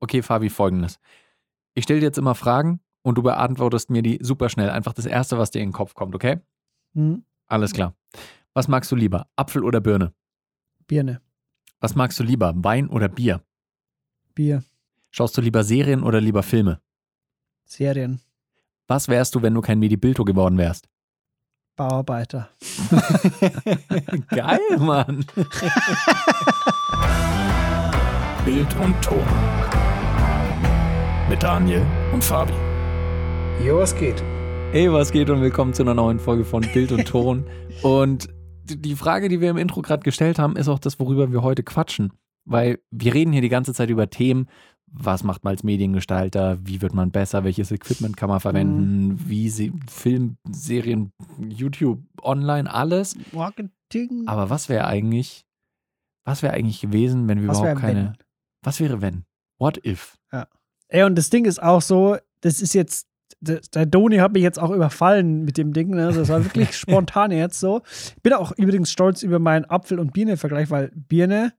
Okay, Fabi, folgendes. Ich stelle dir jetzt immer Fragen und du beantwortest mir die super schnell. Einfach das Erste, was dir in den Kopf kommt, okay? Hm? Alles klar. Was magst du lieber? Apfel oder Birne? Birne. Was magst du lieber? Wein oder Bier? Bier. Schaust du lieber Serien oder lieber Filme? Serien. Was wärst du, wenn du kein Medibilto geworden wärst? Bauarbeiter. Geil, Mann. Bild und Ton. Mit Daniel und Fabi. Jo, was geht? Hey, was geht und willkommen zu einer neuen Folge von Bild und Ton. Und die Frage, die wir im Intro gerade gestellt haben, ist auch das, worüber wir heute quatschen. Weil wir reden hier die ganze Zeit über Themen, was macht man als Mediengestalter, wie wird man besser, welches Equipment kann man verwenden, Mhm. wie sie Film, Serien, YouTube, online, alles. Marketing. Aber was wäre eigentlich, was wäre eigentlich gewesen, wenn wir Was überhaupt keine, wenn? was wäre wenn? What if? Ey, und das Ding ist auch so, das ist jetzt, der, der Doni hat mich jetzt auch überfallen mit dem Ding. Ne? Also Das war wirklich spontan jetzt so. Ich bin auch übrigens stolz über meinen Apfel- und Birne-Vergleich, weil Birne,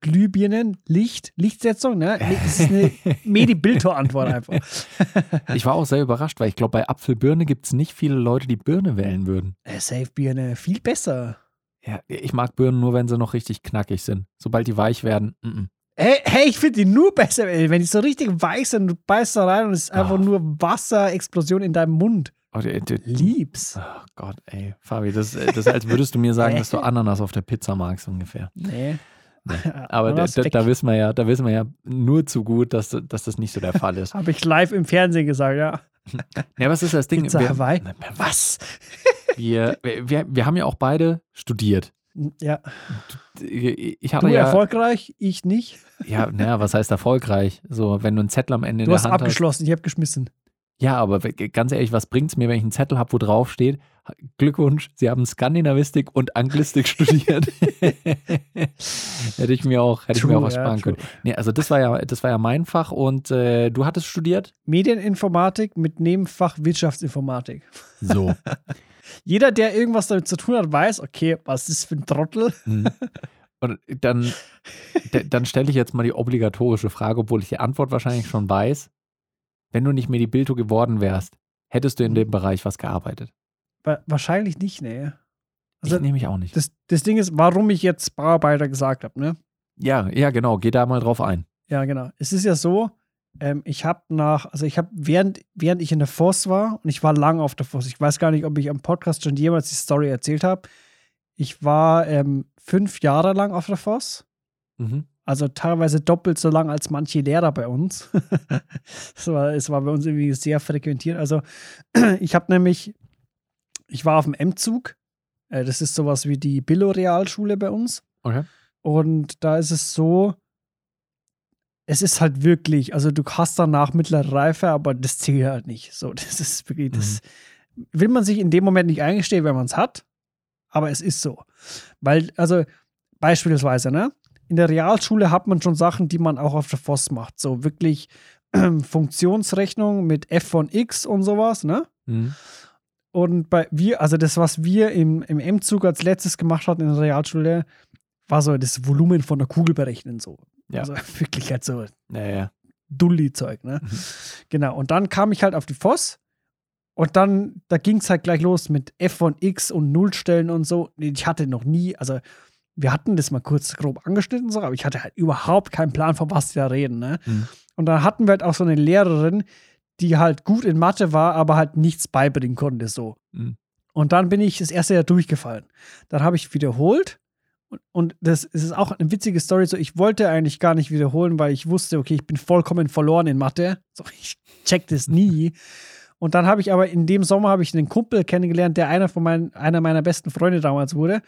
Glühbirnen, Licht, Lichtsetzung, ne? Das ist eine Medi-Bilder-Antwort einfach. Ich war auch sehr überrascht, weil ich glaube, bei Apfelbirne gibt es nicht viele Leute, die Birne wählen würden. Äh, Safe Birne, viel besser. Ja, ich mag Birnen nur, wenn sie noch richtig knackig sind. Sobald die weich werden, mm -mm. Hey, hey ich finde die nur besser, wenn die so richtig weich sind, du beißt da rein und es ist einfach Ah. nur Wasserexplosion in deinem Mund. Oh, die, die, Lieb's. oh Gott, ey. Fabi, das, das ist, als würdest du mir sagen, dass du Ananas auf der Pizza magst, ungefähr. Nee. Aber da, Ananas da, weg. da wissen wir ja, da wissen wir ja nur zu gut, dass, dass das nicht so der Fall ist. Habe ich live im Fernsehen gesagt, ja. Ja, was ist das Ding? Pizza wir, Hawaii? Was? wir, wir, wir haben ja auch beide studiert. Ja. Ich hatte Du ja, erfolgreich, ich nicht. ja, naja, was heißt erfolgreich? So, wenn du einen Zettel am Ende Du in hast der Hand hast. abgeschlossen, ich habe geschmissen. Ja, aber ganz ehrlich, was bringt es mir, wenn ich einen Zettel habe, wo drauf steht, Glückwunsch, Sie haben Skandinavistik und Anglistik studiert. hätte ich mir auch, hätte ich mir auch True, was ja, sparen true. können. Nee, also das war ja, das war ja mein Fach und äh, du hattest studiert? Medieninformatik mit Nebenfach Wirtschaftsinformatik. So. Jeder, der irgendwas damit zu tun hat, weiß, okay, was ist für ein Trottel? Mhm. Und dann, dann stelle ich jetzt mal die obligatorische Frage, obwohl ich die Antwort wahrscheinlich schon weiß. Wenn du nicht Medibilto geworden wärst, hättest du in dem Bereich was gearbeitet? Wa- Wahrscheinlich nicht, nee. Also ich nehme ich auch nicht. das, das Ding ist, warum ich jetzt Bauarbeiter gesagt habe, ne? Ja, ja, genau. Geh da mal drauf ein. Ja, genau. Es ist ja so, ähm, ich habe nach, also ich habe, während, während ich in der Voss war, und ich war lang auf der Voss, ich weiß gar nicht, ob ich am Podcast schon jemals die Story erzählt habe. Ich war ähm, fünf Jahre lang auf der Voss, Mhm. also teilweise doppelt so lang als manche Lehrer bei uns. es, war, es war bei uns irgendwie sehr frequentiert. Also ich habe nämlich, ich war auf dem M-Zug, äh, das ist sowas wie die Billo-Realschule bei uns. Okay. Und da ist es so, es ist halt wirklich, also du hast danach mittlere Reife, aber das zählt halt nicht. So, das ist wirklich, das will man sich in dem Moment nicht eingestehen, wenn man es hat, aber es ist so. Weil, also beispielsweise, ne, in der Realschule hat man schon Sachen, die man auch auf der FOS macht. So wirklich Funktionsrechnung mit f von x und sowas, ne? Mhm. Und bei wir, also das, was wir im, im M-Zug als letztes gemacht hatten in der Realschule, war so das Volumen von der Kugel berechnen. So. Ja. Also wirklich halt so Ja, ja. Dulli-Zeug, ne? Mhm. Genau. Und dann kam ich halt auf die FOS und dann, da ging es halt gleich los mit F von X und Nullstellen und so. Ich hatte noch nie, also wir hatten das mal kurz grob angeschnitten, so, aber ich hatte halt überhaupt keinen Plan, von was die da reden, ne? Mhm. Und dann hatten wir halt auch so eine Lehrerin, die halt gut in Mathe war, aber halt nichts beibringen konnte, so. Mhm. Und dann bin ich das erste Jahr durchgefallen. Dann habe ich wiederholt. Und, das ist auch eine witzige Story. So, ich wollte eigentlich gar nicht wiederholen, weil ich wusste, okay, ich bin vollkommen verloren in Mathe. So, ich check das nie. Und dann habe ich aber in dem Sommer habe ich einen Kumpel kennengelernt, der einer von meinen, einer meiner besten Freunde damals wurde.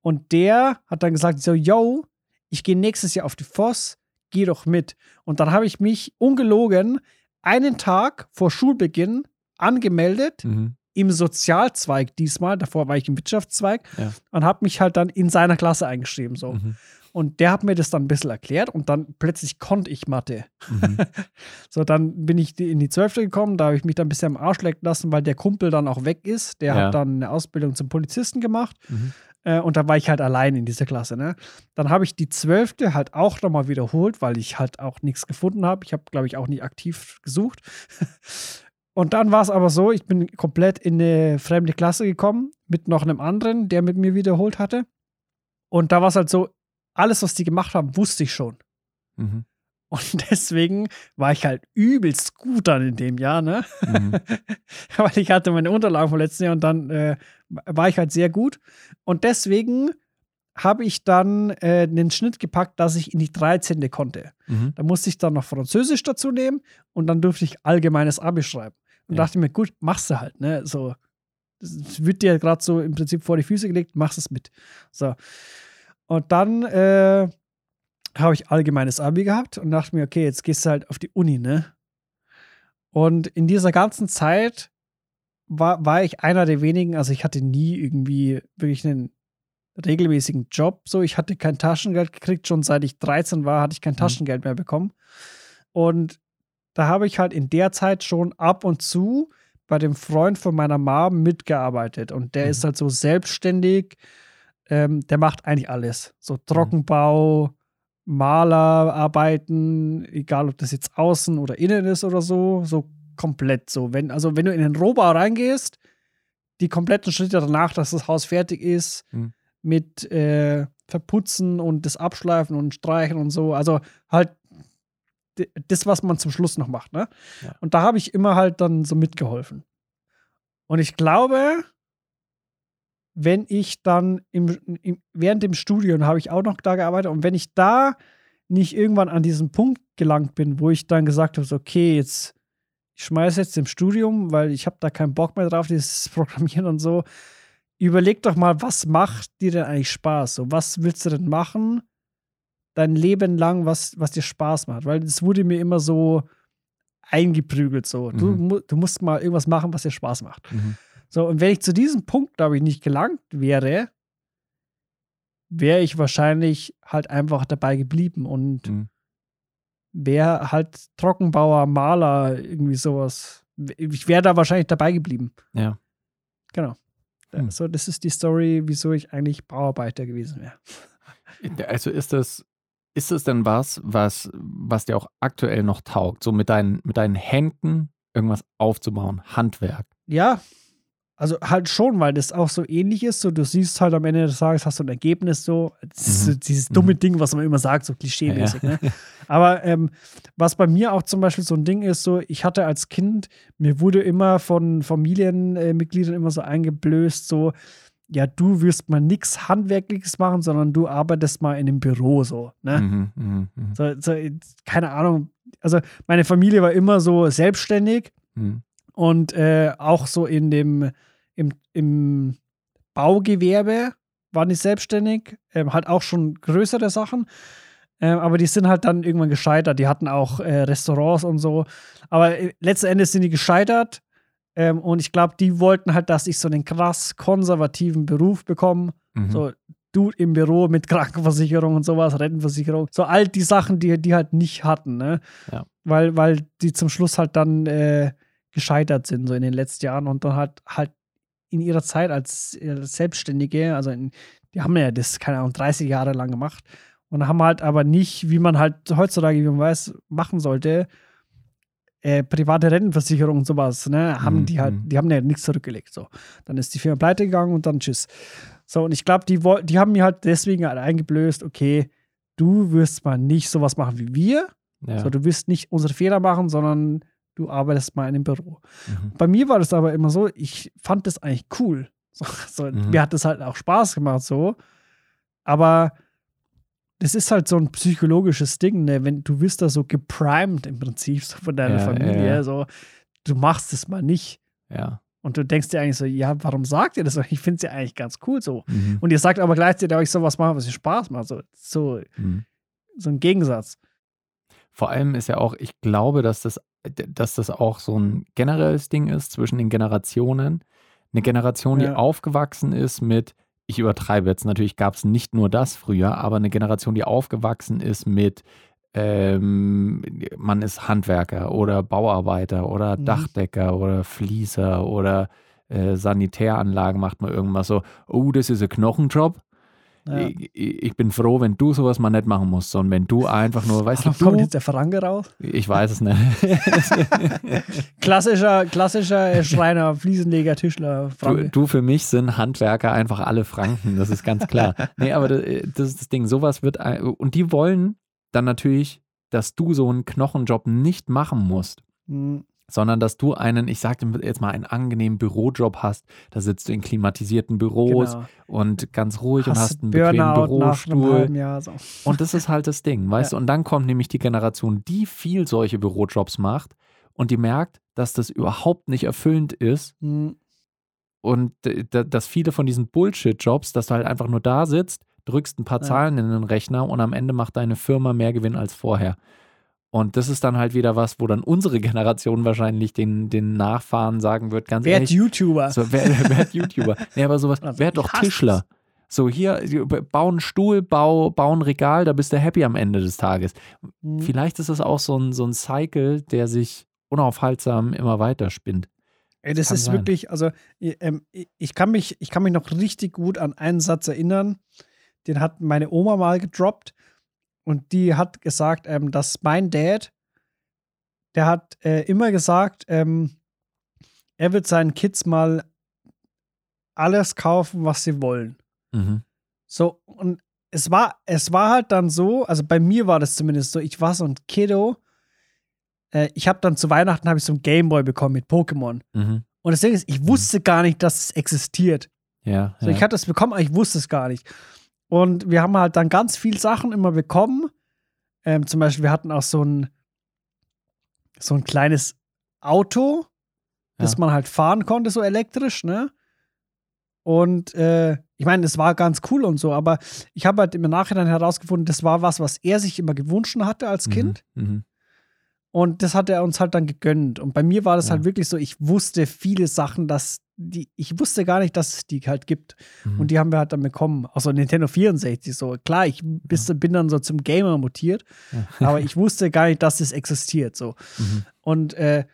Und der hat dann gesagt: So, yo, ich gehe nächstes Jahr auf die Voss, geh doch mit. Und dann habe ich mich ungelogen einen Tag vor Schulbeginn angemeldet Mhm. Im Sozialzweig diesmal, davor war ich im Wirtschaftszweig Ja. und habe mich halt dann in seiner Klasse eingeschrieben. So. Mhm. Und der hat mir das dann ein bisschen erklärt und dann plötzlich konnte ich Mathe. Mhm. So, dann bin ich in die Zwölfte gekommen, da habe ich mich dann ein bisschen am Arsch lecken lassen, weil der Kumpel dann auch weg ist. Der Ja. hat dann eine Ausbildung zum Polizisten gemacht. Mhm. Äh, und da war ich halt allein in dieser Klasse. Ne? Dann habe ich die zwölfte halt auch nochmal wiederholt, weil ich halt auch nichts gefunden habe. Ich habe, glaube ich, auch nicht aktiv gesucht. Und dann war es aber so, ich bin komplett in eine fremde Klasse gekommen mit noch einem anderen, der mit mir wiederholt hatte. Und da war es halt so, alles, was die gemacht haben, wusste ich schon. Mhm. Und deswegen war ich halt übelst gut dann in dem Jahr, ne? Mhm. Weil ich hatte meine Unterlagen vom letzten Jahr und dann äh, war ich halt sehr gut. Und deswegen habe ich dann äh, einen Schnitt gepackt, dass ich in die 13. konnte. Mhm. Da musste ich dann noch Französisch dazu nehmen und dann durfte ich allgemeines Abi schreiben. Und Ja. dachte mir, gut, machst du halt, ne? So, das wird dir gerade so im Prinzip vor die Füße gelegt, machst es mit. So. Und dann äh, habe ich allgemeines Abi gehabt und dachte mir, okay, jetzt gehst du halt auf die Uni, ne? Und in dieser ganzen Zeit war, war ich einer der wenigen, also ich hatte nie irgendwie wirklich einen regelmäßigen Job. So, ich hatte kein Taschengeld gekriegt, schon seit ich 13 war, hatte ich kein Taschengeld mehr bekommen. Und da habe ich halt in der Zeit schon ab und zu bei dem Freund von meiner Mom mitgearbeitet. Und der Mhm. ist halt so selbstständig, ähm, der macht eigentlich alles. So Trockenbau, Malerarbeiten, egal ob das jetzt außen oder innen ist oder so, so komplett so. Wenn, also wenn du in den Rohbau reingehst, die kompletten Schritte danach, dass das Haus fertig ist, Mhm. Mit äh, Verputzen und das Abschleifen und Streichen und so. Also halt das, was man zum Schluss noch macht, ne? Ja. Und da habe ich immer halt dann so mitgeholfen. Und ich glaube, wenn ich dann im, im, während dem Studium habe ich auch noch da gearbeitet und wenn ich da nicht irgendwann an diesen Punkt gelangt bin, wo ich dann gesagt habe, so, okay, jetzt ich schmeiße jetzt im Studium, weil ich habe da keinen Bock mehr drauf, dieses Programmieren und so. Überleg doch mal, was macht dir denn eigentlich Spaß? So, was willst du denn machen dein Leben lang, was, was dir Spaß macht? Weil es wurde mir immer so eingeprügelt, so. Du, Mhm. du musst mal irgendwas machen, was dir Spaß macht. Mhm. So, und wenn ich zu diesem Punkt, glaube ich, nicht gelangt wäre, wäre ich wahrscheinlich halt einfach dabei geblieben und Mhm. wäre halt Trockenbauer, Maler, irgendwie sowas. Ich wäre da wahrscheinlich dabei geblieben. Ja. Genau. Hm. So, das ist die Story, wieso ich eigentlich Bauarbeiter gewesen wäre. Also ist das, ist das denn was, was, was dir auch aktuell noch taugt? So mit deinen, mit deinen Händen irgendwas aufzubauen, Handwerk. Ja, also halt schon, weil das auch so ähnlich ist. So, du siehst halt am Ende des Tages, hast du ein Ergebnis so. So Mhm. dieses dumme Mhm. Ding, was man immer sagt, so klischeemäßig. Ja. Ne? Aber ähm, was bei mir auch zum Beispiel so ein Ding ist, so, ich hatte als Kind, mir wurde immer von Familienmitgliedern immer so eingeblößt, so, ja, du wirst mal nichts Handwerkliches machen, sondern du arbeitest mal in einem Büro so. Ne? Mhm, mhm, mhm, So, so, keine Ahnung. Also meine Familie war immer so selbstständig mhm. und äh, auch so in dem im, im Baugewerbe waren die selbstständig, ähm, halt auch schon größere Sachen. Ähm, aber die sind halt dann irgendwann gescheitert. Die hatten auch äh, Restaurants und so. Aber äh, letzten Endes sind die gescheitert. Ähm, und ich glaube, die wollten halt, dass ich so einen krass konservativen Beruf bekomme. Mhm. So, du im Büro mit Krankenversicherung und sowas, Rentenversicherung. So all die Sachen, die die halt nicht hatten, ne? Ja. Weil, weil die zum Schluss halt dann äh, gescheitert sind, so in den letzten Jahren und dann halt halt in ihrer Zeit als, äh, Selbstständige, also in, die haben ja das, keine Ahnung, 30 Jahre lang gemacht und haben halt aber nicht, wie man halt heutzutage, wie man weiß, machen sollte, äh, private Rentenversicherung und sowas, ne, haben Mhm, die halt, mhm. die haben ja nichts zurückgelegt, so. Dann ist die Firma pleite gegangen und dann tschüss. So, und ich glaube, die, die haben mir halt deswegen halt eingeblößt, okay, du wirst mal nicht sowas machen wie wir, ja. so, du wirst nicht unsere Fehler machen, sondern du arbeitest mal in einem Büro. mhm. Bei mir war das aber immer so, ich fand das eigentlich cool. So, so, Mhm. Mir hat das halt auch Spaß gemacht, so. Aber das ist halt so ein psychologisches Ding, ne? Wenn du wirst da so geprimed im Prinzip so von deiner Ja, Familie, ja, so, du machst es mal nicht. ja. Und du denkst dir eigentlich so, ja, warum sagt ihr das? Ich finde es ja eigentlich ganz cool so. Mhm. Und ihr sagt aber gleichzeitig euch sowas machen, was ihr Spaß macht. So, so, Mhm. so ein Gegensatz. Vor allem ist ja auch, ich glaube, dass das, dass das auch so ein generelles Ding ist zwischen den Generationen. Eine Generation, die Ja. aufgewachsen ist mit, ich übertreibe jetzt, natürlich gab es nicht nur das früher, aber eine Generation, die aufgewachsen ist mit, ähm, man ist Handwerker oder Bauarbeiter oder Mhm. Dachdecker oder Fließer oder äh, Sanitäranlagen macht man irgendwas so, oh, das ist ein Knochenjob. Ja. Ich, ich bin froh, wenn du sowas mal nicht machen musst, sondern wenn du einfach nur, weißt Da du, kommt du, jetzt der Franke raus. ich weiß es nicht. Klassischer, klassischer äh, Schreiner, Fliesenleger, Tischler, Du, Franke. du, für mich sind Handwerker einfach alle Franken, das ist ganz klar. Nee, aber das, das ist das Ding, sowas wird, ein- und die wollen dann natürlich, dass du so einen Knochenjob nicht machen musst, Hm, sondern dass du einen, ich sage jetzt mal, einen angenehmen Bürojob hast, da sitzt du in klimatisierten Büros genau. und ganz ruhig und hast einen Burnout bequemen Bürostuhl. Jahr. So. Und das ist halt das Ding, weißt du? Und dann kommt nämlich die Generation, die viel solche Bürojobs macht und die merkt, dass das überhaupt nicht erfüllend ist Hm, und dass viele von diesen Bullshit-Jobs, dass du halt einfach nur da sitzt, drückst ein paar Ja. Zahlen in den Rechner und am Ende macht deine Firma mehr Gewinn als vorher. Und das ist dann halt wieder was, wo dann unsere Generation wahrscheinlich den, den Nachfahren sagen wird, ganz Werd ehrlich, YouTuber. so, wer, werd YouTuber. Nee, aber sowas, Also, werd ich doch Tischler. So, hier, bau einen Stuhl, bau, bau ein Regal, da bist du happy am Ende des Tages. Hm, Vielleicht ist es auch so ein, so ein Cycle, der sich unaufhaltsam immer weiter spinnt. Ey, das kann ist sein. wirklich, also ähm, ich, kann mich, ich kann mich noch richtig gut an einen Satz erinnern, den hat meine Oma mal gedroppt und die hat gesagt, ähm, dass mein Dad, der hat äh, immer gesagt, ähm, er wird seinen Kids mal alles kaufen, was sie wollen. Mhm. So, und es war, es war halt dann so, also bei mir war das zumindest so, ich war so ein Kiddo. Äh, ich habe dann zu Weihnachten habe ich so ein Gameboy bekommen mit Pokémon. Mhm. Und das Ding ist, ich wusste gar nicht, dass es existiert. Ja. So, ja. ich hatte es bekommen, aber ich wusste es gar nicht. Und wir haben halt dann ganz viel Sachen immer bekommen. Ähm, zum Beispiel, wir hatten auch so ein, so ein kleines Auto, das Ja. man halt fahren konnte, so elektrisch, ne? Und äh, ich meine, es war ganz cool und so, aber ich habe halt im Nachhinein herausgefunden, das war was, was er sich immer gewünscht hatte als Kind. Mhm. Mhm. Und das hat er uns halt dann gegönnt. Und bei mir war das Ja. halt wirklich so, ich wusste viele Sachen, dass die, ich wusste gar nicht, dass es die halt gibt. Mhm. Und die haben wir halt dann bekommen. Also Nintendo 64 so. Klar, ich bis, bin dann so zum Gamer mutiert, Ja. aber ich wusste gar nicht, dass es existiert. So. Mhm. Und äh,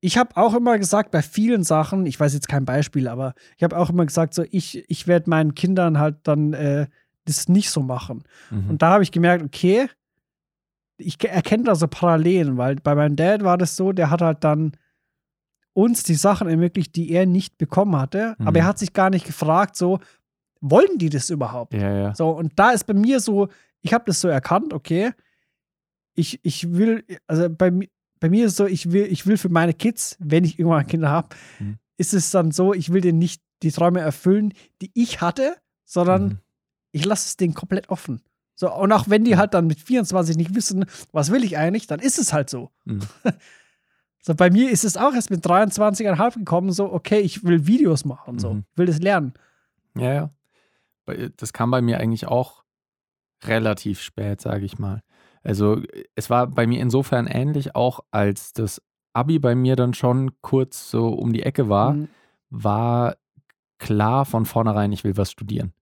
ich habe auch immer gesagt, bei vielen Sachen, ich weiß jetzt kein Beispiel, aber ich habe auch immer gesagt, so, ich, ich werde meinen Kindern halt dann äh, das nicht so machen. Mhm. Und da habe ich gemerkt, okay, ich ke- erkenne da so Parallelen, weil bei meinem Dad war das so, der hat halt dann uns die Sachen ermöglicht, die er nicht bekommen hatte, Mhm. aber er hat sich gar nicht gefragt, so, wollen die das überhaupt? ja, ja. So, und da ist bei mir so, ich habe das so erkannt, okay, ich, ich will, also bei, bei mir ist es so, ich will, ich will für meine Kids, wenn ich irgendwann Kinder habe, Mhm. ist es dann so, ich will denen nicht die Träume erfüllen, die ich hatte, sondern Mhm. ich lasse es denen komplett offen. So, und auch wenn die halt dann mit 24 nicht wissen, was will ich eigentlich, dann ist es halt so. Mhm. So, bei mir ist es auch erst mit 23,5 gekommen, so, okay, ich will Videos machen, so, Mhm. ich will das lernen. Ja, ja. Das kam bei mir eigentlich auch relativ spät, sage ich mal. Also es war bei mir insofern ähnlich, auch als das Abi bei mir dann schon kurz so um die Ecke war, Mhm. war klar von vornherein, ich will was studieren.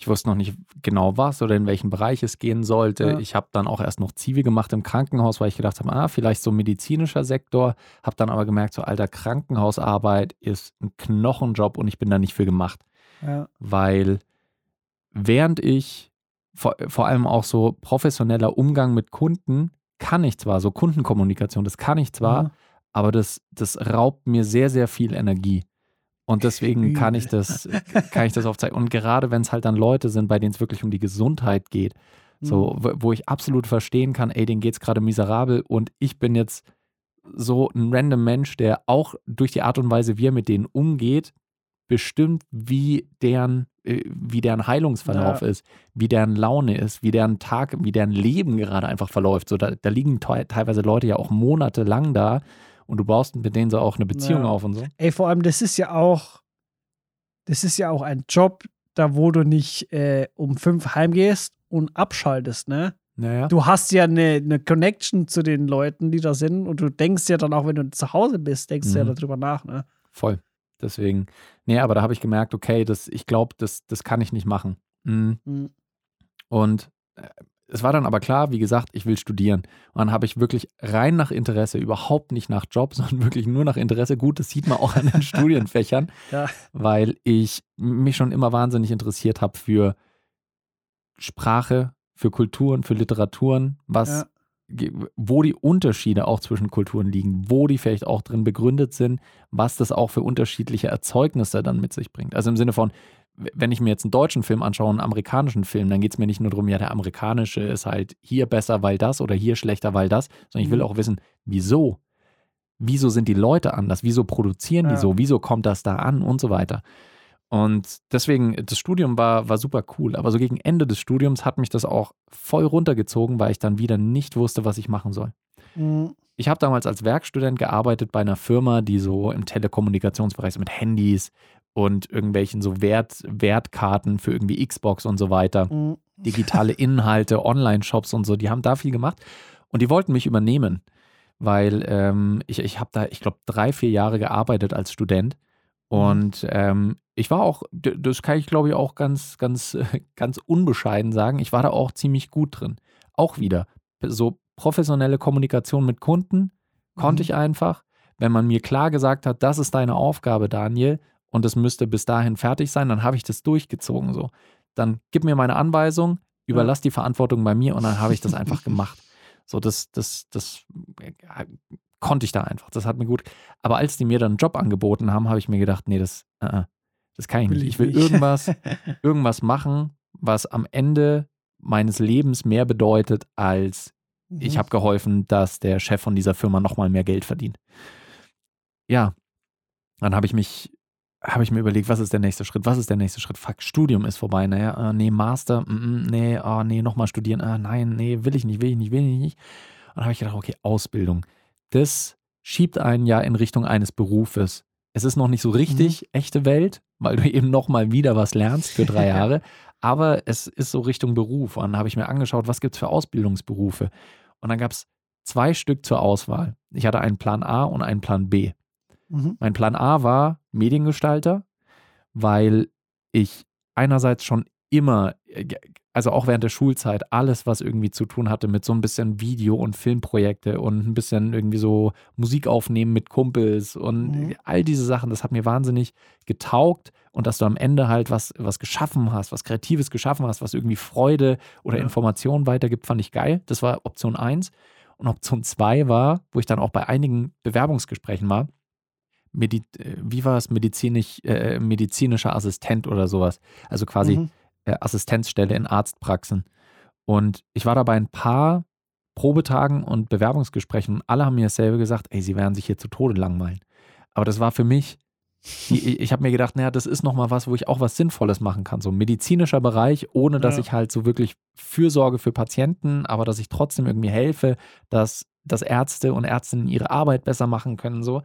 Ich wusste noch nicht genau was oder in welchen Bereich es gehen sollte. Ja. Ich habe dann auch erst noch Zivi gemacht im Krankenhaus, weil ich gedacht habe, ah, vielleicht so medizinischer Sektor. Habe dann aber gemerkt, so alter Krankenhausarbeit ist ein Knochenjob und ich bin da nicht für gemacht Ja. weil während ich vor, vor allem auch so professioneller Umgang mit Kunden kann ich zwar, so Kundenkommunikation, das kann ich zwar, Ja. aber das, das raubt mir sehr, sehr viel Energie. Und deswegen kann ich das, kann ich das aufzeigen. Und gerade wenn es halt dann Leute sind, bei denen es wirklich um die Gesundheit geht, so, Mhm. wo, ich absolut verstehen kann, ey, denen geht es gerade miserabel und ich bin jetzt so ein random Mensch, der auch durch die Art und Weise, wie er mit denen umgeht, bestimmt, wie deren, äh, wie deren Heilungsverlauf Ja. ist, wie deren Laune ist, wie deren Tag, wie deren Leben gerade einfach verläuft. So, da, da liegen te teilweise Leute ja auch monatelang da und du baust mit denen so auch eine Beziehung Ja. auf und so. Ey, vor allem, das ist ja auch, das ist ja auch ein Job, da wo du nicht äh, um fünf heimgehst und abschaltest, ne? Naja. Du hast ja eine, eine Connection zu den Leuten, die da sind und du denkst ja dann auch, wenn du zu Hause bist, denkst du ja Mhm. darüber nach, ne? Voll. Deswegen, nee, aber da habe ich gemerkt, okay, das, ich glaube, das, das kann ich nicht machen. Mhm. Mhm. Und äh, es war dann aber klar, wie gesagt, ich will studieren. Und dann habe ich wirklich rein nach Interesse, überhaupt nicht nach Job, sondern wirklich nur nach Interesse. Gut, das sieht man auch an den Studienfächern, Ja. weil ich mich schon immer wahnsinnig interessiert habe für Sprache, für Kulturen, für Literaturen, was, Ja. wo die Unterschiede auch zwischen Kulturen liegen, wo die vielleicht auch drin begründet sind, was das auch für unterschiedliche Erzeugnisse dann mit sich bringt. Also im Sinne von, wenn ich mir jetzt einen deutschen Film anschaue, einen amerikanischen Film, dann geht es mir nicht nur darum, ja, der amerikanische ist halt hier besser, weil das oder hier schlechter, weil das, sondern ich will Mhm. auch wissen, wieso? Wieso sind die Leute anders? Wieso produzieren die Ja. so? Wieso kommt das da an und so weiter? Und deswegen, das Studium war, war super cool. Aber so gegen Ende des Studiums hat mich das auch voll runtergezogen, weil ich dann wieder nicht wusste, was ich machen soll. Mhm. Ich habe damals als Werkstudent gearbeitet bei einer Firma, die so im Telekommunikationsbereich so mit Handys und irgendwelchen so Wert, Wertkarten für irgendwie Xbox und so weiter, Mhm. digitale Inhalte, Online-Shops und so, die haben da viel gemacht und die wollten mich übernehmen, weil ähm, ich, ich habe da, ich glaube, drei, vier Jahre gearbeitet als Student und ähm, ich war auch, das kann ich glaube ich auch ganz, ganz, ganz unbescheiden sagen, ich war da auch ziemlich gut drin. Auch wieder, so professionelle Kommunikation mit Kunden konnte Mhm. ich einfach, wenn man mir klar gesagt hat, das ist deine Aufgabe, Daniel, und es müsste bis dahin fertig sein, dann habe ich das durchgezogen so. Dann gib mir meine Anweisung, überlass die Verantwortung bei mir und dann habe ich das einfach gemacht. So, das, das, das äh, konnte ich da einfach. Das hat mir gut. Aber als die mir dann einen Job angeboten haben, habe ich mir gedacht, nee, das, äh, das kann ich Will nicht. ich Ich will irgendwas, irgendwas machen, was am Ende meines Lebens mehr bedeutet, als ich Mhm. habe geholfen, dass der Chef von dieser Firma nochmal mehr Geld verdient. Ja, dann habe ich mich, habe ich mir überlegt, was ist der nächste Schritt? Was ist der nächste Schritt? Fuck, Studium ist vorbei. Naja, äh, nee, Master, mm, mm, nee, oh, nee, nochmal studieren. Ah, nein, nee, will ich nicht, will ich nicht, will ich nicht. Und dann habe ich gedacht, okay, Ausbildung. Das schiebt einen ja in Richtung eines Berufes. Es ist noch nicht so richtig echte Welt, weil du eben nochmal wieder was lernst für drei Jahre. Aber es ist so Richtung Beruf. Und dann habe ich mir angeschaut, was gibt es für Ausbildungsberufe. Und dann gab es zwei Stück zur Auswahl. Ich hatte einen Plan A und einen Plan B. Mhm. Mein Plan A war Mediengestalter, weil ich einerseits schon immer, äh, also auch während der Schulzeit, alles, was irgendwie zu tun hatte mit so ein bisschen Video- und Filmprojekte und ein bisschen irgendwie so Musik aufnehmen mit Kumpels und Mhm. all diese Sachen, das hat mir wahnsinnig getaugt und dass du am Ende halt was, was geschaffen hast, was Kreatives geschaffen hast, was irgendwie Freude oder Ja. Informationen weitergibt, fand ich geil. Das war Option 1. Und Option 2 war, wo ich dann auch bei einigen Bewerbungsgesprächen war, Medi äh, wie war es, medizinisch, äh, medizinischer Assistent oder sowas. Also quasi Mhm. äh, Assistenzstelle in Arztpraxen. Und ich war da bei ein paar Probetagen und Bewerbungsgesprächen und alle haben mir dasselbe gesagt, ey, sie werden sich hier zu Tode langweilen. Aber das war für mich, ich, ich habe mir gedacht, naja, das ist nochmal was, wo ich auch was Sinnvolles machen kann. So ein medizinischer Bereich, ohne dass Ja. ich halt so wirklich Fürsorge für Patienten, aber dass ich trotzdem irgendwie helfe, dass, dass Ärzte und Ärztinnen ihre Arbeit besser machen können. So.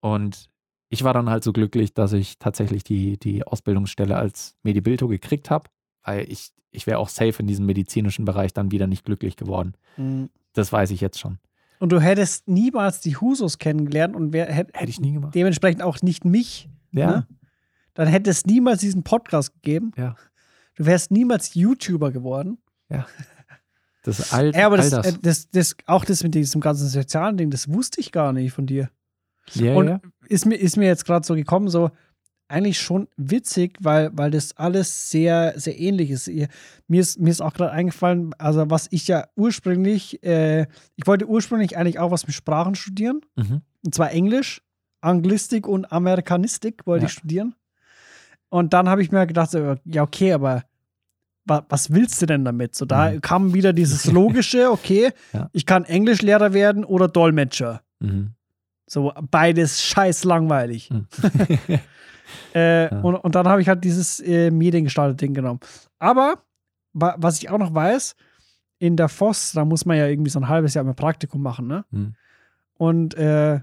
Und ich war dann halt so glücklich, dass ich tatsächlich die, die Ausbildungsstelle als Medibilto gekriegt habe, weil ich, ich wäre auch safe in diesem medizinischen Bereich dann wieder nicht glücklich geworden. Mhm. Das weiß ich jetzt schon. Und du hättest niemals die Husos kennengelernt und wer, hätt, Hätte ich nie gemacht. dementsprechend auch nicht mich. Ja. ne? Dann hätte es niemals diesen Podcast gegeben. Ja. Du wärst niemals YouTuber geworden. Das ist all, Ja, aber all das, das. äh, das, das, auch das mit diesem ganzen sozialen Ding, das wusste ich gar nicht von dir. Ja, und ja. ist mir, ist mir jetzt gerade so gekommen, so eigentlich schon witzig, weil, weil das alles sehr, sehr ähnlich ist. Mir ist, mir ist auch gerade eingefallen, also was ich ja ursprünglich, äh, ich wollte ursprünglich eigentlich auch was mit Sprachen studieren, Mhm. und zwar Englisch, Anglistik und Amerikanistik wollte Ja. ich studieren. Und dann habe ich mir gedacht, so, ja, okay, aber wa was willst du denn damit? So, da Mhm. kam wieder dieses Logische, okay, Ja. ich kann Englischlehrer werden oder Dolmetscher. Mhm. So, beides scheiß langweilig. Mhm. Äh, Ja. und, und dann habe ich halt dieses äh, Mediengestaltet-Ding genommen. Aber, wa was ich auch noch weiß, in der FOS, da muss man ja irgendwie so ein halbes Jahr mal Praktikum machen, ne? Mhm. Und äh,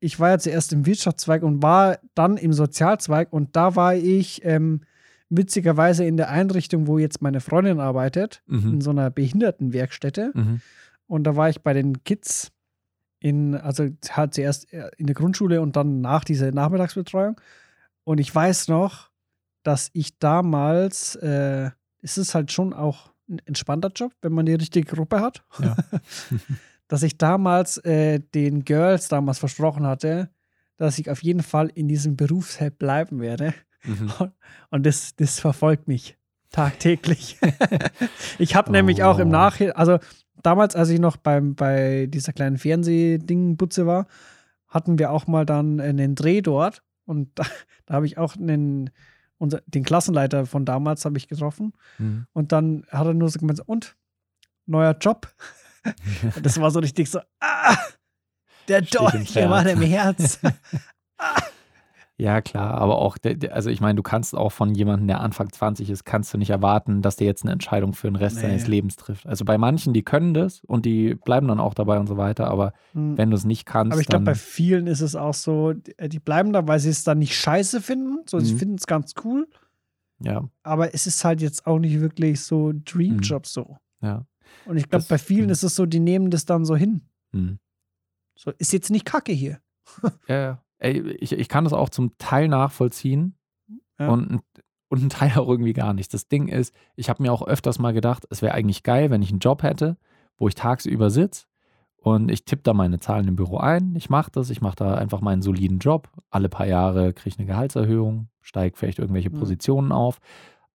ich war ja zuerst im Wirtschaftszweig und war dann im Sozialzweig und da war ich ähm, witzigerweise in der Einrichtung, wo jetzt meine Freundin arbeitet, in Mhm. so einer Behindertenwerkstätte. Mhm. Und da war ich bei den Kids in, also halt zuerst in der Grundschule und dann nach dieser Nachmittagsbetreuung. Und ich weiß noch, dass ich damals, äh, es ist halt schon auch ein entspannter Job, wenn man die richtige Gruppe hat. Ja. dass ich damals äh, den Girls damals versprochen hatte, dass ich auf jeden Fall in diesem Berufsfeld bleiben werde. Mhm. Und das, das verfolgt mich tagtäglich. ich habe nämlich auch im Oh. Nachhinein, also damals, als ich noch beim, bei dieser kleinen Fernsehding-Butze war, hatten wir auch mal dann einen Dreh dort. Und da, da habe ich auch einen, unser, den Klassenleiter von damals habe ich getroffen. Mhm. Und dann hat er nur so gemeint, und? Neuer Job? Das war so richtig so, ah, der Dolch, der war im Herz. Ja, klar, aber auch, also ich meine, du kannst auch von jemandem, der Anfang 20 ist, kannst du nicht erwarten, dass der jetzt eine Entscheidung für den Rest Nee. seines Lebens trifft. Also bei manchen, die können das und die bleiben dann auch dabei und so weiter, aber Hm. wenn du es nicht kannst, Aber ich glaube, bei vielen ist es auch so, die die bleiben da, weil sie es dann nicht scheiße finden. So, sie Mhm. finden es ganz cool. ja, Aber es ist halt jetzt auch nicht wirklich so Dreamjob so. ja. Und ich glaube, bei vielen mhm. ist es so, die nehmen das dann so hin. Hm. So, ist jetzt nicht kacke hier. Ja, ja. Ey, ich, ich kann das auch zum Teil nachvollziehen Ja. und, und ein Teil auch irgendwie gar nicht. Das Ding ist, ich habe mir auch öfters mal gedacht, es wäre eigentlich geil, wenn ich einen Job hätte, wo ich tagsüber sitze und ich tippe da meine Zahlen im Büro ein. Ich mache das, ich mache da einfach meinen soliden Job. Alle paar Jahre kriege ich eine Gehaltserhöhung, steige vielleicht irgendwelche Mhm. Positionen auf.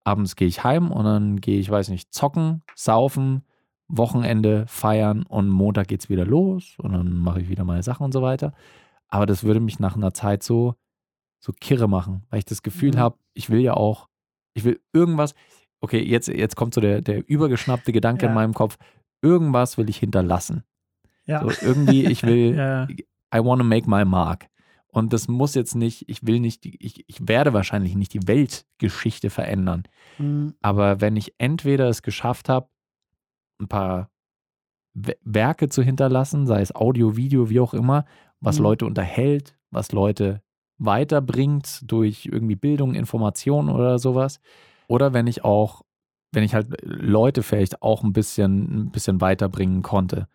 Abends gehe ich heim und dann gehe ich, weiß nicht, zocken, saufen, Wochenende feiern und Montag geht's wieder los und dann mache ich wieder meine Sachen und so weiter. Aber das würde mich nach einer Zeit so, so kirre machen, weil ich das Gefühl Mhm. habe, ich will ja auch, ich will irgendwas, okay, jetzt, jetzt kommt so der, der übergeschnappte Gedanke Ja. in meinem Kopf, irgendwas will ich hinterlassen. Ja. So irgendwie, ich will, ja. I want to make my mark. Und das muss jetzt nicht, ich will nicht, ich, ich werde wahrscheinlich nicht die Weltgeschichte verändern. Hm. Aber wenn ich entweder es geschafft habe, ein paar We- Werke zu hinterlassen, sei es Audio, Video, wie auch immer, was Mhm. Leute unterhält, was Leute weiterbringt durch irgendwie Bildung, Information oder sowas. Oder wenn ich auch, wenn ich halt Leute vielleicht auch ein bisschen, ein bisschen weiterbringen konnte,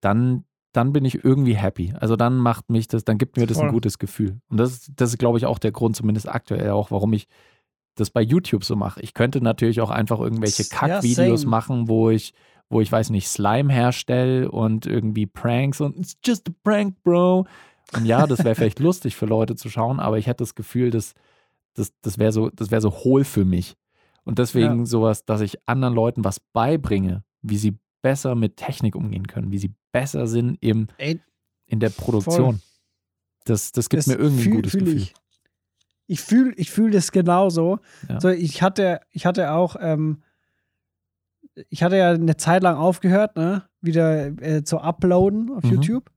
dann, dann bin ich irgendwie happy. Also dann macht mich das, dann gibt mir das ein Voll. gutes Gefühl. Und das, ist- das ist, glaube ich, auch der Grund, zumindest aktuell auch, warum ich das bei YouTube so mache. Ich könnte natürlich auch einfach irgendwelche Ja, Kackvideos same. machen, wo ich, wo ich weiß nicht, Slime herstelle und irgendwie Pranks und it's just a prank, bro. Und ja, das wäre vielleicht lustig für Leute zu schauen, aber ich hätte das Gefühl, dass das, das wäre so, das wäre so hohl für mich. Und deswegen Ja. sowas, dass ich anderen Leuten was beibringe, wie sie besser mit Technik umgehen können, wie sie besser sind im, Ey, in der Produktion. Das, das gibt das mir irgendwie ein fühl- gutes fühl Gefühl. Ich, ich fühle ich fühl das genauso. Ja. So, ich hatte, ich hatte auch, ähm, ich hatte ja eine Zeit lang aufgehört, ne, wieder äh, zu uploaden auf Mhm. YouTube,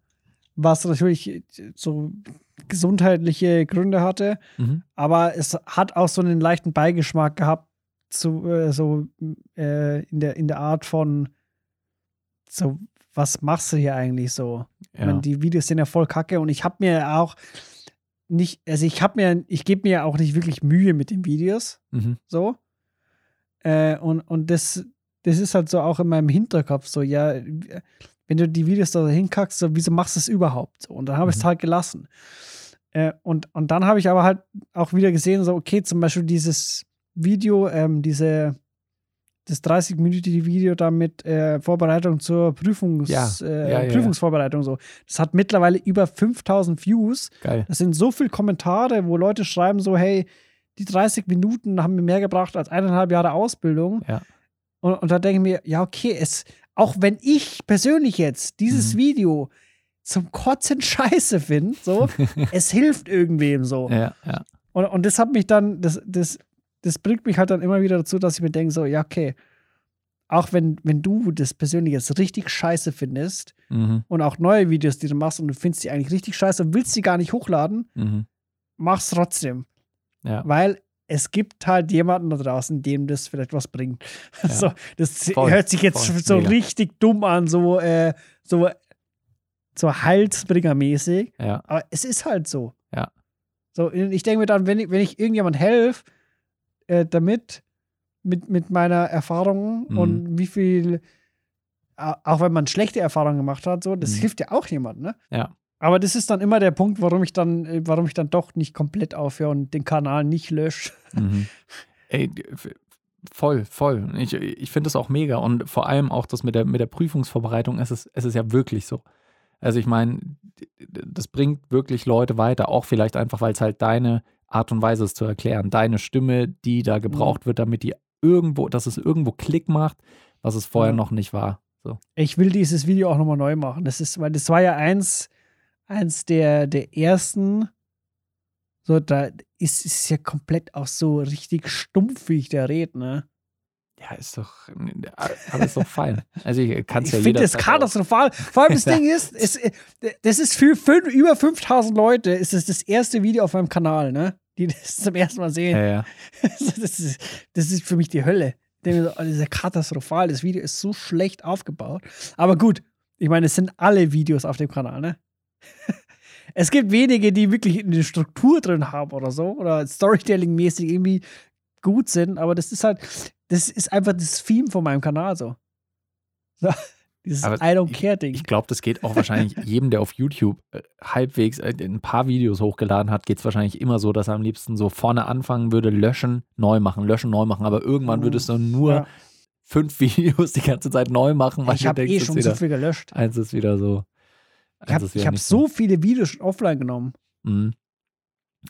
was natürlich so gesundheitliche Gründe hatte, Mhm. aber es hat auch so einen leichten Beigeschmack gehabt, zu, äh, so äh, in, der, in der Art von so, was machst du hier eigentlich so? Ja. meine, die Videos sind ja voll kacke und ich habe mir auch nicht, also ich habe mir, ich gebe mir auch nicht wirklich Mühe mit den Videos, Mhm. so. Äh, und, und das, das ist halt so auch in meinem Hinterkopf so, ja, wenn du die Videos da hinkackst, so, wieso machst du es überhaupt? So, und dann habe ich es Mhm. halt gelassen. Äh, und, und dann habe ich aber halt auch wieder gesehen, so, okay, zum Beispiel dieses Video, ähm, diese, das 30-minütige Video da mit äh, Vorbereitung zur Prüfungs, Ja. Äh, ja, ja. Prüfungsvorbereitung so. Das hat mittlerweile über 5000 Views. Geil. Das sind so viele Kommentare, wo Leute schreiben so, hey, die 30 Minuten haben mir mehr gebracht als eineinhalb Jahre Ausbildung. Ja. Und, und da denke ich mir, ja, okay, es, auch wenn ich persönlich jetzt dieses Mhm. Video zum Kotzen scheiße finde, so, es hilft irgendwem so. Ja, ja. Und, und das hat mich dann, das, das, das bringt mich halt dann immer wieder dazu, dass ich mir denke, so, ja, okay, auch wenn, wenn du das persönlich jetzt richtig scheiße findest Mhm. und auch neue Videos, die du machst und du findest die eigentlich richtig scheiße und willst sie gar nicht hochladen, Mhm. mach's trotzdem. Ja. Weil es gibt halt jemanden da draußen, dem das vielleicht was bringt. Ja. So, das Voll, hört sich jetzt voll, so mega. richtig dumm an, so, äh, so, so Heilsbringer-mäßig. Ja. Aber es ist halt so. Ja. So, ich denke mir dann, wenn ich, wenn ich irgendjemand helfe, äh, damit, mit, mit meiner Erfahrung Mhm. und wie viel, au- auch wenn man schlechte Erfahrungen gemacht hat, so, das Mhm. hilft ja auch jemand, ne? Ja. Aber das ist dann immer der Punkt, warum ich dann, äh, warum ich dann doch nicht komplett aufhöre und den Kanal nicht lösche. Mhm. Ey, Voll, voll. Ich, ich finde es auch mega. Und vor allem auch das mit der, mit der Prüfungsvorbereitung, es ist, es ist ja wirklich so. Also ich meine, das bringt wirklich Leute weiter, auch vielleicht einfach, weil es halt deine Art und Weise ist zu erklären, deine Stimme, die da gebraucht wird, damit die irgendwo, dass es irgendwo Klick macht, was es vorher Ja. noch nicht war. So. Ich will dieses Video auch nochmal neu machen. Das ist, weil das war ja eins, eins der, der ersten. So, da ist es ja komplett auch so richtig stumpf, wie ich da rede, ne? Ja, ist doch alles doch fein. Also ich kann es Ich ja finde das katastrophal. Vor allem das. Ding ist, es, das ist für fünf, über 5000 Leute, ist es das erste Video auf meinem Kanal, ne? Die das zum ersten Mal sehen. Ja, ja. Das ist, das ist für mich die Hölle. Ich oh, das ist ja katastrophal. Das Video ist so schlecht aufgebaut. Aber gut, ich meine, es sind alle Videos auf dem Kanal, ne? Es gibt wenige, die wirklich eine Struktur drin haben oder so oder Storytelling-mäßig irgendwie gut sind, aber das ist halt, das ist einfach das Theme von meinem Kanal so. so dieses Aber I don't care-Ding. Ich glaube, das geht auch wahrscheinlich jedem, der auf YouTube äh, halbwegs äh, ein paar Videos hochgeladen hat, geht es wahrscheinlich immer so, dass er am liebsten so vorne anfangen würde, löschen, neu machen, löschen, neu machen. Aber irgendwann würdest du nur Ja. fünf Videos die ganze Zeit neu machen, weil Ich habe eh schon wieder, so viel gelöscht. eins ist wieder so. Ich habe wieder hab so viele Videos schon offline genommen. Mhm.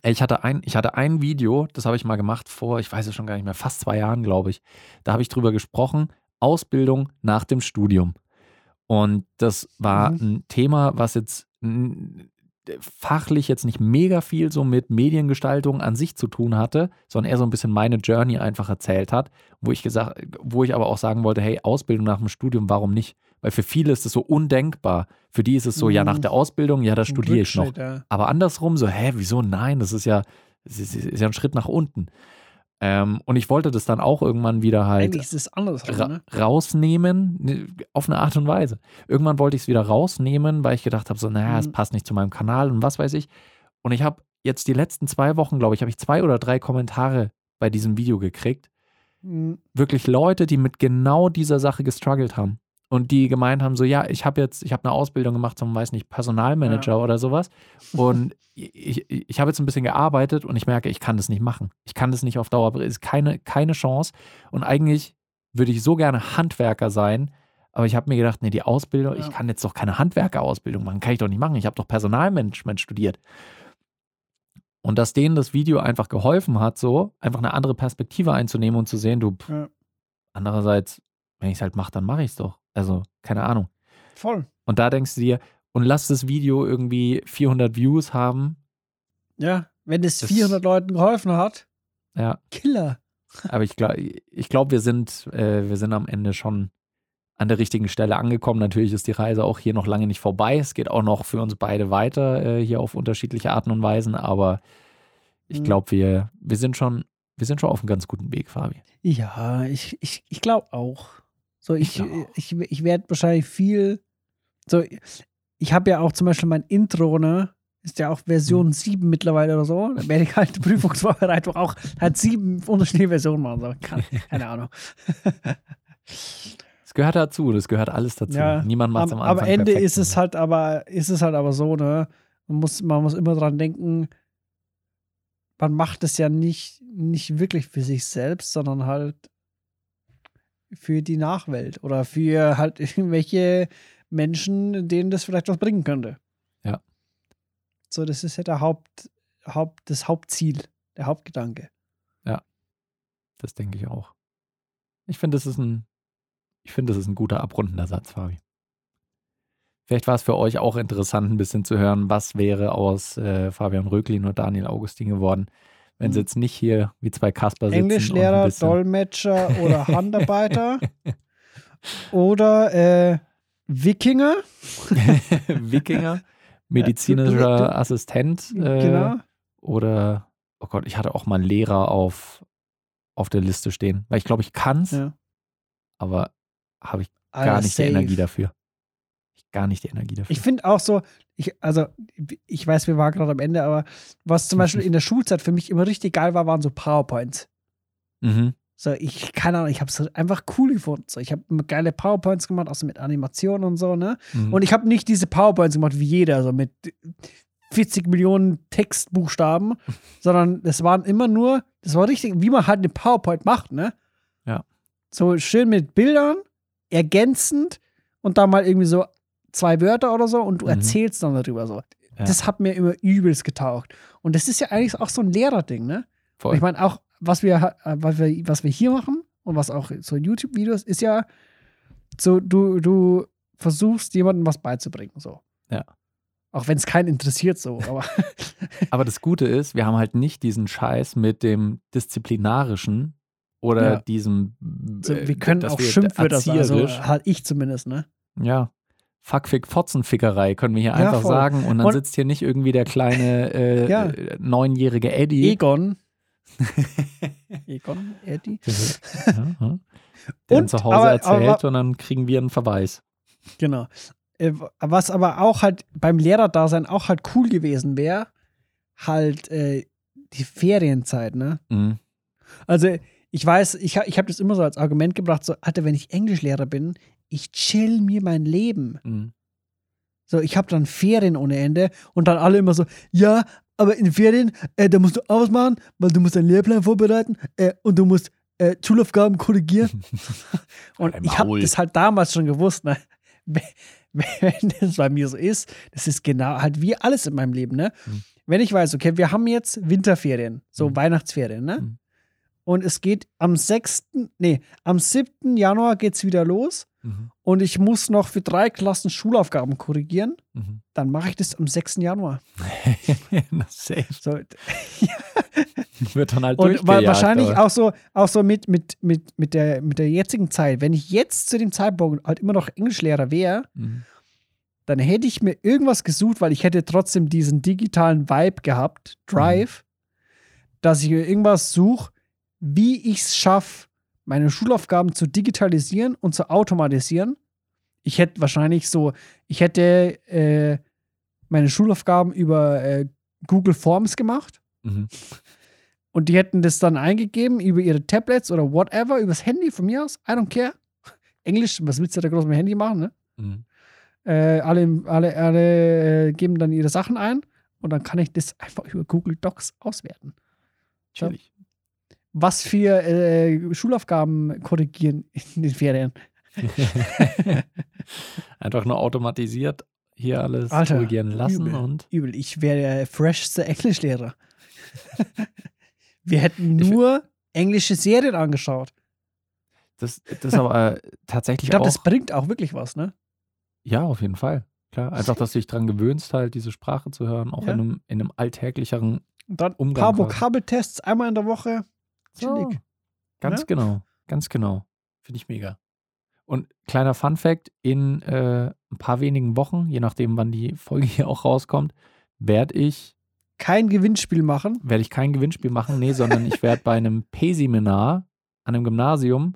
Ich hatte, ein, ich hatte ein Video, das habe ich mal gemacht vor, ich weiß es schon gar nicht mehr, fast zwei Jahren, glaube ich. Da habe ich drüber gesprochen, Ausbildung nach dem Studium. Und das war Mhm. ein Thema, was jetzt fachlich jetzt nicht mega viel so mit Mediengestaltung an sich zu tun hatte, sondern eher so ein bisschen meine Journey einfach erzählt hat, wo ich gesagt, wo ich aber auch sagen wollte, hey, Ausbildung nach dem Studium, warum nicht? Weil für viele ist es so undenkbar. Für die ist es so, ja, nach Mhm. der Ausbildung, ja, da studiere ich noch. Ja. Aber andersrum so, hä, wieso nein? Das ist ja, das ist, ist ja ein Schritt nach unten. Ähm, und ich wollte das dann auch irgendwann wieder halt ra ne? rausnehmen, ne, auf eine Art und Weise. Irgendwann wollte ich es wieder rausnehmen, weil ich gedacht habe, so, naja, es Mhm. passt nicht zu meinem Kanal und was weiß ich. Und ich habe jetzt die letzten zwei Wochen, glaube ich, habe ich zwei oder drei Kommentare bei diesem Video gekriegt. Mhm. Wirklich Leute, die mit genau dieser Sache gestruggelt haben. Und die gemeint haben, so, ja, ich habe jetzt, ich habe eine Ausbildung gemacht zum, weiß nicht, Personalmanager oder sowas. Und ich, ich, ich habe jetzt ein bisschen gearbeitet und ich merke, ich kann das nicht machen. Ich kann das nicht auf Dauer, es ist keine, keine Chance. Und eigentlich würde ich so gerne Handwerker sein, aber ich habe mir gedacht, nee, die Ausbildung, Ja. ich kann jetzt doch keine Handwerkerausbildung machen, kann ich doch nicht machen. Ich habe doch Personalmanagement studiert. Und dass denen das Video einfach geholfen hat, so einfach eine andere Perspektive einzunehmen und zu sehen, du, pff, Ja. andererseits, wenn ich es halt mache, dann mache ich es doch. Also, keine Ahnung. Voll. Und da denkst du dir, und lass das Video irgendwie 400 Views haben. Ja, wenn es Das- 400 Leuten geholfen hat, Ja, Killer. aber ich glaube, ich glaub, wir, sind, äh, wir sind am Ende schon an der richtigen Stelle angekommen. Natürlich ist die Reise auch hier noch lange nicht vorbei. Es geht auch noch für uns beide weiter, äh, hier auf unterschiedliche Arten und Weisen. Aber ich Mhm. glaube, wir, wir, sind schon, wir sind schon auf einem ganz guten Weg, Fabi. Ja, ich, ich, ich glaube auch. So, ich, Ich ich, ich, werde wahrscheinlich viel. So, ich habe ja auch zum Beispiel mein Intro, ne? Ist ja auch Mhm. Version 7 mittlerweile oder so. Da werde ich halt die Prüfungsvorbereitung auch halt sieben unterschiedliche Versionen machen. So. Keine, keine Ahnung. Es gehört dazu, das gehört alles dazu. Ja, Niemand macht es Am, am am Anfang Ende perfekt. ist es halt aber, ist es halt aber so, ne? Man muss, man muss immer dran denken, man macht es ja nicht, nicht wirklich für sich selbst, sondern halt für die Nachwelt oder für halt irgendwelche Menschen, denen das vielleicht was bringen könnte. Ja. So, das ist ja der Haupt, Haupt, das Hauptziel, der Hauptgedanke. Das denke ich auch. Ich finde, das ist ein, ich finde, das ist ein guter abrundender Satz, Fabi. Vielleicht war es für euch auch interessant, ein bisschen zu hören, was wäre aus äh, Fabian Röklin und Daniel Augustin geworden, wenn sie Mhm. jetzt nicht hier wie zwei Kasper sitzen. Englischlehrer, Dolmetscher oder Handarbeiter oder äh, Wikinger. Wikinger, medizinischer Assistent äh, genau. oder, oh Gott, ich hatte auch mal einen Lehrer auf, auf der Liste stehen, weil ich glaube, ich kann es, Ja. aber habe ich gar Alter, nicht safe. die Energie dafür. Gar nicht die Energie dafür. Ich finde auch so, ich, also ich weiß, wir waren gerade am Ende, aber was zum Beispiel in der Schulzeit für mich immer richtig geil war, waren so PowerPoints. mhm. So, ich, keine Ahnung, ich habe es einfach cool gefunden. So, ich habe geile PowerPoints gemacht, auch so mit Animationen und so, ne? Mhm. Und ich habe nicht diese PowerPoints gemacht wie jeder, so mit 40 Millionen Textbuchstaben, sondern es waren immer nur, das war richtig, wie man halt eine PowerPoint macht, ne? Ja. so schön mit Bildern, ergänzend und dann mal irgendwie so zwei Wörter oder so und du Mhm. erzählst dann darüber so. Ja. Das hat mir immer übelst getaugt. Und das ist ja eigentlich auch so ein Lehrerding, ne? Ich meine, auch was wir, äh, was wir, was wir hier machen und was auch so YouTube-Videos ist ja so, du, du versuchst jemandem was beizubringen. So. Ja. Auch wenn es keinen interessiert, so. Aber Aber das Gute ist, wir haben halt nicht diesen Scheiß mit dem disziplinarischen oder Ja. diesem. so, äh, wir können dass auch Schimpfwörter sagen. Also halt ich zumindest, ne? Ja. Fuckfick, Fotzenfickerei können wir hier Ja, einfach voll. sagen. Und dann Und- sitzt hier nicht irgendwie der kleine äh, Ja. äh, neunjährige Eddie. Egon. Egon, Eddie. ja, ja. Der Und, zu Hause aber- erzählt aber- und dann kriegen wir einen Verweis. Genau. Äh, Was aber auch halt beim Lehrerdasein auch halt cool gewesen wäre, halt äh, die Ferienzeit, ne? Mhm. Also ich weiß, ich, ich habe das immer so als Argument gebracht, so, Alter, wenn ich Englischlehrer bin, ich chill mir mein Leben. Mhm. So, ich habe dann Ferien ohne Ende und dann alle immer so, ja, aber in Ferien, äh, da musst du ausmachen, weil du musst deinen Lehrplan vorbereiten äh, und du musst äh, Schulaufgaben korrigieren. und ich habe das halt damals schon gewusst, ne? Wenn wenn das bei mir so ist, das ist genau halt wie alles in meinem Leben, ne? Mhm. Wenn ich weiß, okay, wir haben jetzt Winterferien, so Mhm. Weihnachtsferien, ne? Mhm. Und es geht am 6., nee, am 7. Januar geht's wieder los Mhm. und ich muss noch für drei Klassen Schulaufgaben korrigieren, Mhm. dann mache ich das am 6. Januar. Na, safe. So, Wird dann halt und wahrscheinlich aber- auch so, auch so mit, mit, mit, mit, der, mit der jetzigen Zeit. Wenn ich jetzt zu dem Zeitpunkt halt immer noch Englischlehrer wäre, Mhm. dann hätte ich mir irgendwas gesucht, weil ich hätte trotzdem diesen digitalen Vibe gehabt, Drive, dass ich mir irgendwas suche, wie ich es schaffe, meine Schulaufgaben zu digitalisieren und zu automatisieren. Ich hätte wahrscheinlich so, ich hätte äh, meine Schulaufgaben über äh, Google Forms gemacht Mhm. und die hätten das dann eingegeben über ihre Tablets oder whatever, übers Handy von mir aus. I don't care. Englisch, was willst du da groß mit dem Handy machen, ne? Mhm. Äh, alle, alle, alle äh, geben dann ihre Sachen ein und dann kann ich das einfach über Google Docs auswerten. Ja. Was für äh, Schulaufgaben korrigieren in den Ferien. Einfach nur automatisiert hier alles Alter, korrigieren lassen übel. und Übel, ich wäre der freshste Englischlehrer. Wir hätten nur englische Serien angeschaut. das, das ist aber äh, tatsächlich Ich glaube, auch. das bringt auch wirklich was, ne? ja, auf jeden Fall. Klar. Einfach, dass du dich dran gewöhnst, halt diese Sprache zu hören, auch Ja. in, einem, in einem alltäglicheren. Und dann ein Umgang paar quasi. Vokabeltests einmal in der Woche. Chillig. So. Ganz Ne? genau. Ganz genau. Finde ich mega. Und kleiner Fun Fact: In äh, ein paar wenigen Wochen, je nachdem, wann die Folge hier auch rauskommt, werde ich, Kein Gewinnspiel machen. werde ich kein Gewinnspiel machen, nee, sondern ich werde bei einem P-Seminar an einem Gymnasium,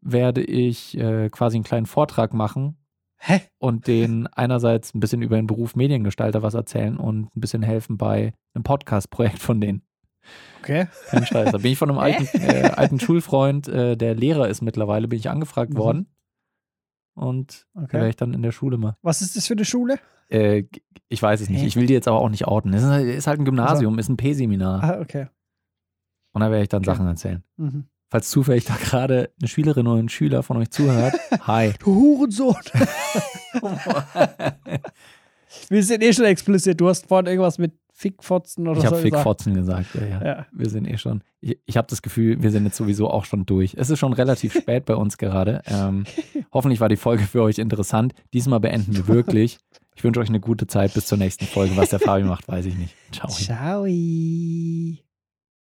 werde ich äh, quasi einen kleinen Vortrag machen Hä? und denen einerseits ein bisschen über den Beruf Mediengestalter was erzählen und ein bisschen helfen bei einem Podcast-Projekt von denen. Okay. Kein Scheiß. Da bin ich von einem alten, äh, alten Schulfreund, äh, der Lehrer ist mittlerweile, bin ich angefragt Mhm. worden. Und da werde okay. ich dann in der Schule mal. Was ist das für eine Schule? Äh, ich weiß es nicht. Ich will die jetzt aber auch nicht outen. Es ist, halt- ist halt ein Gymnasium, ist ein P-Seminar. Ah, okay. Und da werde ich dann Okay. Sachen erzählen. Mhm. Falls zufällig da gerade eine Schülerin oder ein Schüler von euch zuhört, hi. Du Hurensohn. Wir sind eh schon explizit. Du hast vorhin irgendwas mit Fickfotzen oder Ich so habe gesagt. Fickfotzen gesagt. Ja, ja. Ja. Wir sind eh schon. Ich, ich habe das Gefühl, wir sind jetzt sowieso auch schon durch. Es ist schon relativ spät bei uns gerade. Ähm, hoffentlich war die Folge für euch interessant. Diesmal beenden wir wirklich. Ich wünsche euch eine gute Zeit bis zur nächsten Folge. Was der Fabi macht, weiß ich nicht. Ciao. Ciao.